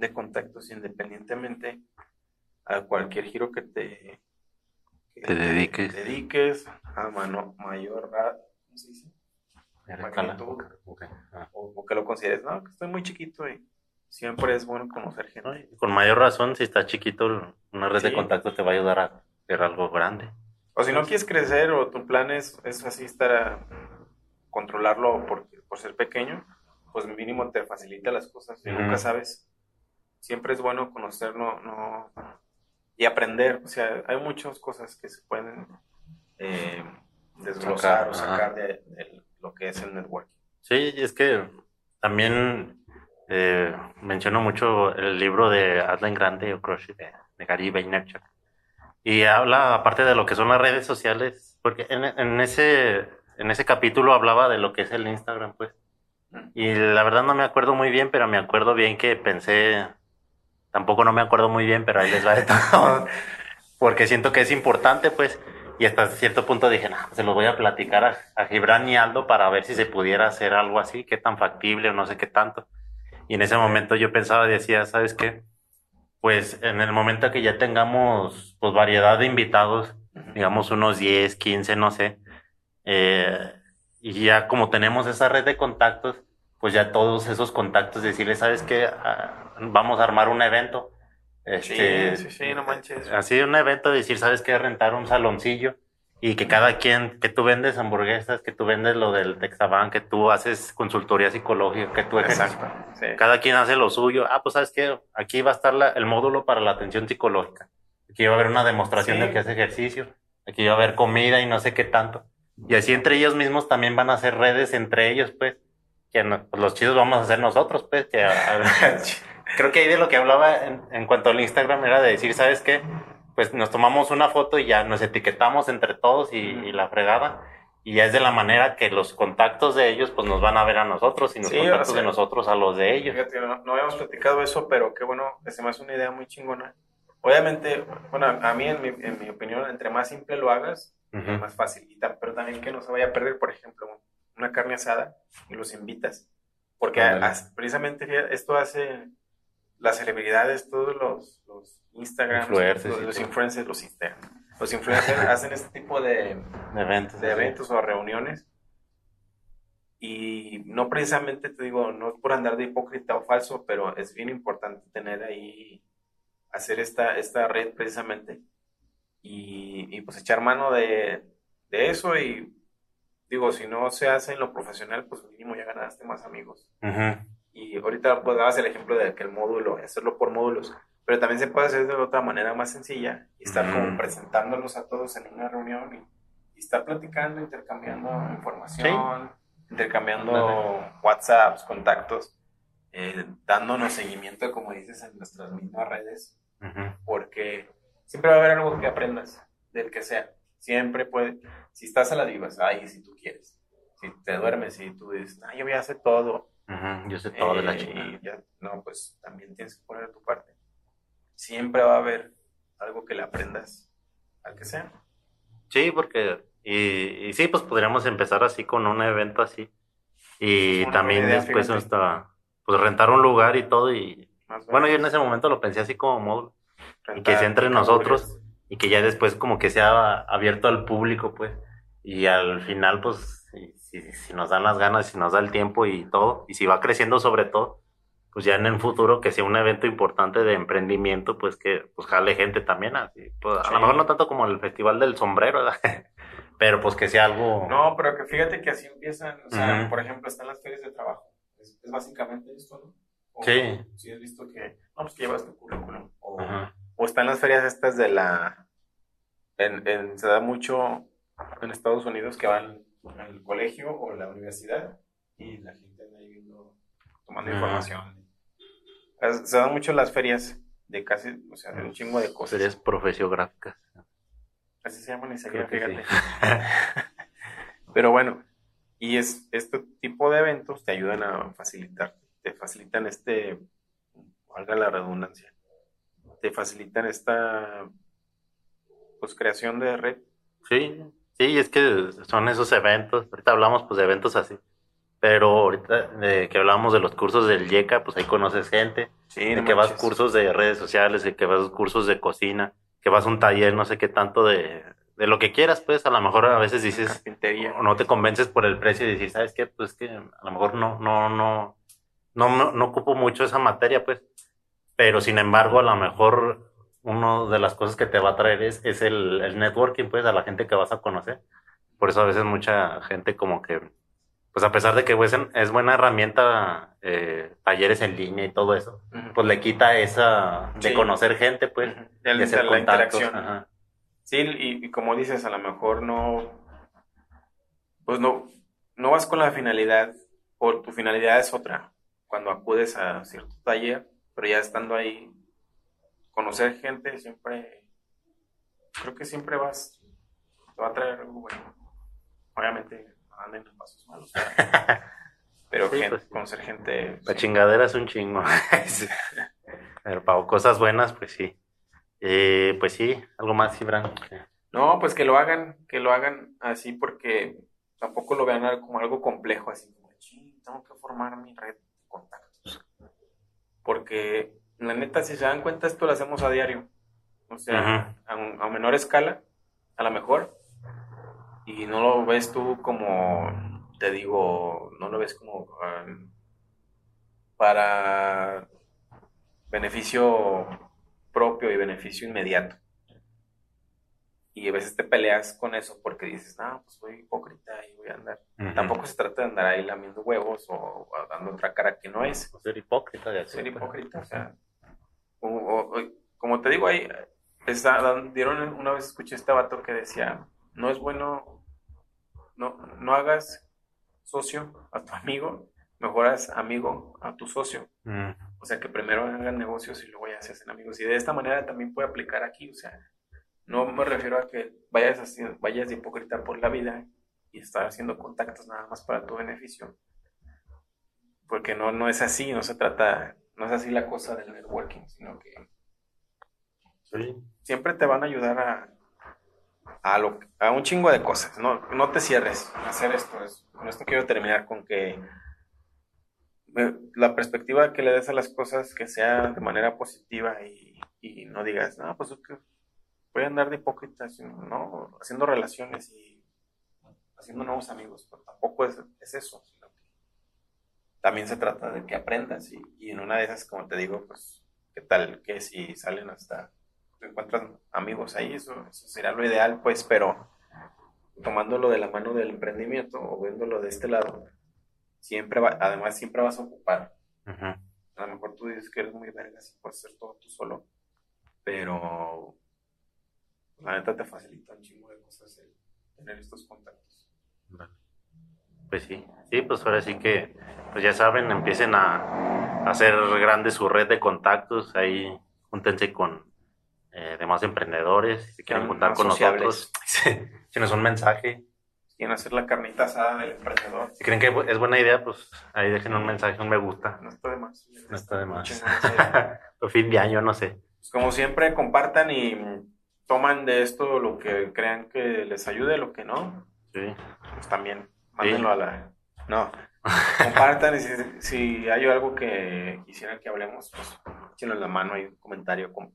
de contactos independientemente a cualquier giro que te, que Te dediques. dediques a mano mayor ra- ¿cómo se dice? Escala. magnitud. Ok. Ah. O, o que lo consideres, no, que estoy muy chiquito y siempre es bueno conocer No, gente. y Con mayor razón, si está chiquito, una red de contactos te va a ayudar a hacer algo grande. O si no quieres crecer o tu plan es, es así estar a controlarlo por, por ser pequeño, pues mínimo te facilita las cosas y Ujú. nunca sabes. Siempre es bueno conocer no, no, y aprender. O sea, hay muchas cosas que se pueden eh, desglosar Sacar, o sacar de, de lo que es el networking. Sí, es que también eh, menciono mucho el libro de Hazla en Grande o Crush de, de Gary Vaynerchuk. Y habla, aparte de lo que son las redes sociales, porque en, en ese, en ese capítulo hablaba de lo que es el Instagram, pues. Y la verdad no me acuerdo muy bien, pero me acuerdo bien que pensé, tampoco no me acuerdo muy bien, pero ahí les va de todo, porque siento que es importante, pues, y hasta cierto punto dije, no, se lo voy a platicar a, a Gibran y Aldo para ver si se pudiera hacer algo así, qué tan factible o no sé qué tanto. Y en ese momento yo pensaba decía, ¿sabes qué? Pues en el momento que ya tengamos pues variedad de invitados, digamos unos 10, 15, no sé, eh, y ya como tenemos esa red de contactos, pues ya todos esos contactos decirles, ¿sabes qué? Ah, vamos a armar un evento. Este, sí, sí, no manches. Así un evento, decir, ¿sabes qué? Rentar un saloncillo y que cada quien, que tú vendes hamburguesas, que tú vendes lo del Texaban, que tú haces consultoría psicológica, que tú ejerces. Sí. Cada quien hace lo suyo. Ah, pues sabes qué, aquí va a estar la- el módulo para la atención psicológica. Aquí va a haber una demostración Sí. de que hace ejercicio. Aquí va a haber comida y no sé qué tanto. Y así entre ellos mismos también van a hacer redes entre ellos, pues. Que no- pues, los chidos vamos a hacer nosotros, pues. Que, creo que ahí de lo que hablaba en, en cuanto al Instagram era de decir, ¿sabes qué? Pues nos tomamos una foto y ya nos etiquetamos entre todos y, y la fregada. Y ya es de la manera que los contactos de ellos pues nos van a ver a nosotros y los Sí, o contactos sea, de nosotros a los de ellos. Fíjate, no, no habíamos platicado eso, pero qué bueno, se me hace una idea muy chingona. Obviamente, bueno, a mí, en mi, en mi opinión, entre más simple lo hagas, Ujú. más fácil. Y ta- pero también que no se vaya a perder, por ejemplo, una carne asada y los invitas. Porque precisamente fíjate, esto hace las celebridades, todos los, los Instagram, Influencers los, influencers, los Instagram. Los influencers hacen este tipo de, De eventos. de eventos o reuniones. Y no precisamente te digo, no es por andar de hipócrita o falso, pero es bien importante tener ahí, hacer esta, esta red precisamente. Y, y pues echar mano de, de eso. Y digo, si no se hace en lo profesional, pues mínimo ya ganaste más amigos. Y ahorita pues dabas el ejemplo de que el módulo, hacerlo por módulos, pero también se puede hacer de otra manera más sencilla y estar Mm. como presentándolos a todos en una reunión y, y estar platicando, intercambiando información, intercambiando Ándale. WhatsApps, contactos, eh, dándonos seguimiento, como dices, en nuestras mismas redes, porque siempre va a haber algo que aprendas, del que sea. Siempre puede, si estás a la divas, ay, si tú quieres. Si te duermes y tú dices, ay, yo voy a hacer todo. Yo sé todo de la eh, ya, no, pues también tienes que poner tu parte. Siempre va a haber algo que le aprendas al que sea. Sí, porque, y, y sí, pues podríamos empezar así con un evento así. Y también idea, después fíjate. hasta, pues rentar un lugar y todo. Y bueno, yo en ese momento lo pensé así como módulo. Y que sea entre nosotros y que ya después como que sea abierto al público, pues. Y al final, pues, si, si, nos dan las ganas, si nos da el tiempo y todo, y si va creciendo sobre todo, pues ya en el futuro que sea un evento importante de emprendimiento, pues que pues jale gente también, así. Pues, a Sí. lo mejor no tanto como el Festival del Sombrero, ¿verdad? pero pues que sea algo... No, pero que fíjate que así empiezan, o sea, Ujú. por ejemplo, están las ferias de trabajo. Es, es básicamente esto, ¿no? O- Sí. Si has visto que, no, pues que llevas tu currículum. O, Ajá. O están las ferias estas de la... En, en- se da mucho en Estados Unidos que van al colegio o la universidad y la gente anda ahí viendo, tomando Ah. información. Se dan mucho las ferias de casi, o sea, de un chingo de cosas. Series profesiográficas. Así se llaman y se fíjate. sí. Pero bueno, y es este tipo de eventos te ayudan a facilitar te facilitan este, valga la redundancia, te facilitan esta pues creación de red. Sí, sí, es que son esos eventos, ahorita hablamos pues de eventos así, pero ahorita eh, que hablamos de los cursos del YECA, pues ahí conoces gente, Sí, de no que vas manches. cursos de redes sociales, de que vas cursos de cocina, que vas a un taller, no sé qué tanto de, de lo que quieras, pues a lo mejor a veces dices, o no te convences por el precio y decir, ¿sabes qué? Pues que a lo mejor no, no, no, no, no, no ocupo mucho esa materia, pues. Pero sin embargo, a lo mejor una de las cosas que te va a traer es, es el, el networking, pues, a la gente que vas a conocer. Por eso a veces mucha gente como que, pues a pesar de que pues, es buena herramienta, eh, talleres en línea y todo eso, Ujú. pues le quita esa de Sí. conocer gente, pues, Ujú. El- de hacer la contactos. interacción. Ajá. Sí, y, y como dices, a lo mejor no, pues no, no vas con la finalidad, o tu finalidad es otra, cuando acudes a cierto taller, pero ya estando ahí, conocer gente siempre, creo que siempre vas, te va a traer algo bueno. Obviamente, anden en pasos malos, pero Sí, gente- pues conocer gente... La sí. chingadera es un chingo. Pero para cosas buenas, pues sí. Eh, pues sí, algo más, Gibran. No, pues que lo hagan, que lo hagan así porque tampoco lo vean como algo complejo, así como, "Chin, tengo que formar mi red de contactos. Porque la neta, si se dan cuenta, esto lo hacemos a diario. O sea, a, menor escala, a lo mejor. Y no lo ves tú como, te digo, no lo ves como um, para beneficio propio y beneficio inmediato. Y a veces te peleas con eso porque dices, no, pues soy hipócrita y voy a andar. Tampoco se trata de andar ahí lamiendo huevos o, dando otra cara que no es. O ser hipócrita de Ser hacer, pues. hipócrita, o sea. o- o- o- como te digo, ahí está- dan- dieron una vez escuché este vato que decía, no es bueno, no, no hagas socio a tu amigo, mejor haz amigo a tu socio. Mm, O sea, que primero hagan negocios y luego ya se hacen amigos. Y de esta manera también puede aplicar aquí. O sea, no me refiero a que vayas, así, vayas de hipócrita por la vida y estar haciendo contactos nada más para tu beneficio. Porque no, no es así, no se trata, no es así la cosa del networking, sino que sí. siempre te van a ayudar a, a, lo, a un chingo de cosas. No, no te cierres a hacer esto. Es- con esto quiero terminar con que eh, la perspectiva que le des a las cosas que sea de manera positiva y, y no digas, no, pues a andar de hipócrita, no, haciendo relaciones y haciendo nuevos amigos. Pero tampoco es, es eso, sino que también se trata de que aprendas y, y en una de esas, como te digo, pues, ¿qué tal que si salen hasta te encuentras amigos ahí, eso, eso sería lo ideal, pues, pero tomándolo de la mano del emprendimiento o viéndolo de este lado, siempre va, además siempre vas a ocupar. A lo mejor tú dices que eres muy verga si puedes hacer todo tú solo, pero la neta te facilita un chingo de cosas el tener estos contactos. Vale. Pues sí, sí, pues ahora sí que, pues ya saben, empiecen a, a hacer grande su red de contactos, ahí júntense con eh, demás emprendedores, si quieren juntar con sociables. nosotros, tienes un mensaje, Quieren hacer la carnita asada del emprendedor. si creen que es buena idea, pues ahí dejen un mensaje, un me gusta, No está de más. no está de más. Fin de año, no sé. Pues como siempre, compartan y toman de esto lo que crean que les ayude, lo que no, Sí, pues también mándenlo a la... No, compartan y si, si hay algo que quisieran que hablemos, pues échenlo en la mano y un comentario con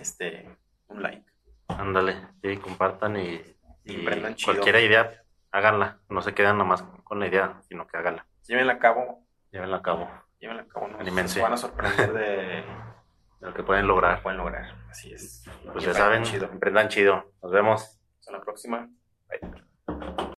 este, un like. ándale, sí, compartan y, Y cualquier idea, háganla, no se quedan nomás con la idea, sino que háganla, Llévenla a cabo, llévenla a cabo, llévenla a cabo, no se van a sorprender de de lo que pueden lo lograr. pueden lograr. Así es. Pues ya saben, chido. emprendan chido. Nos vemos. Hasta la próxima. Bye.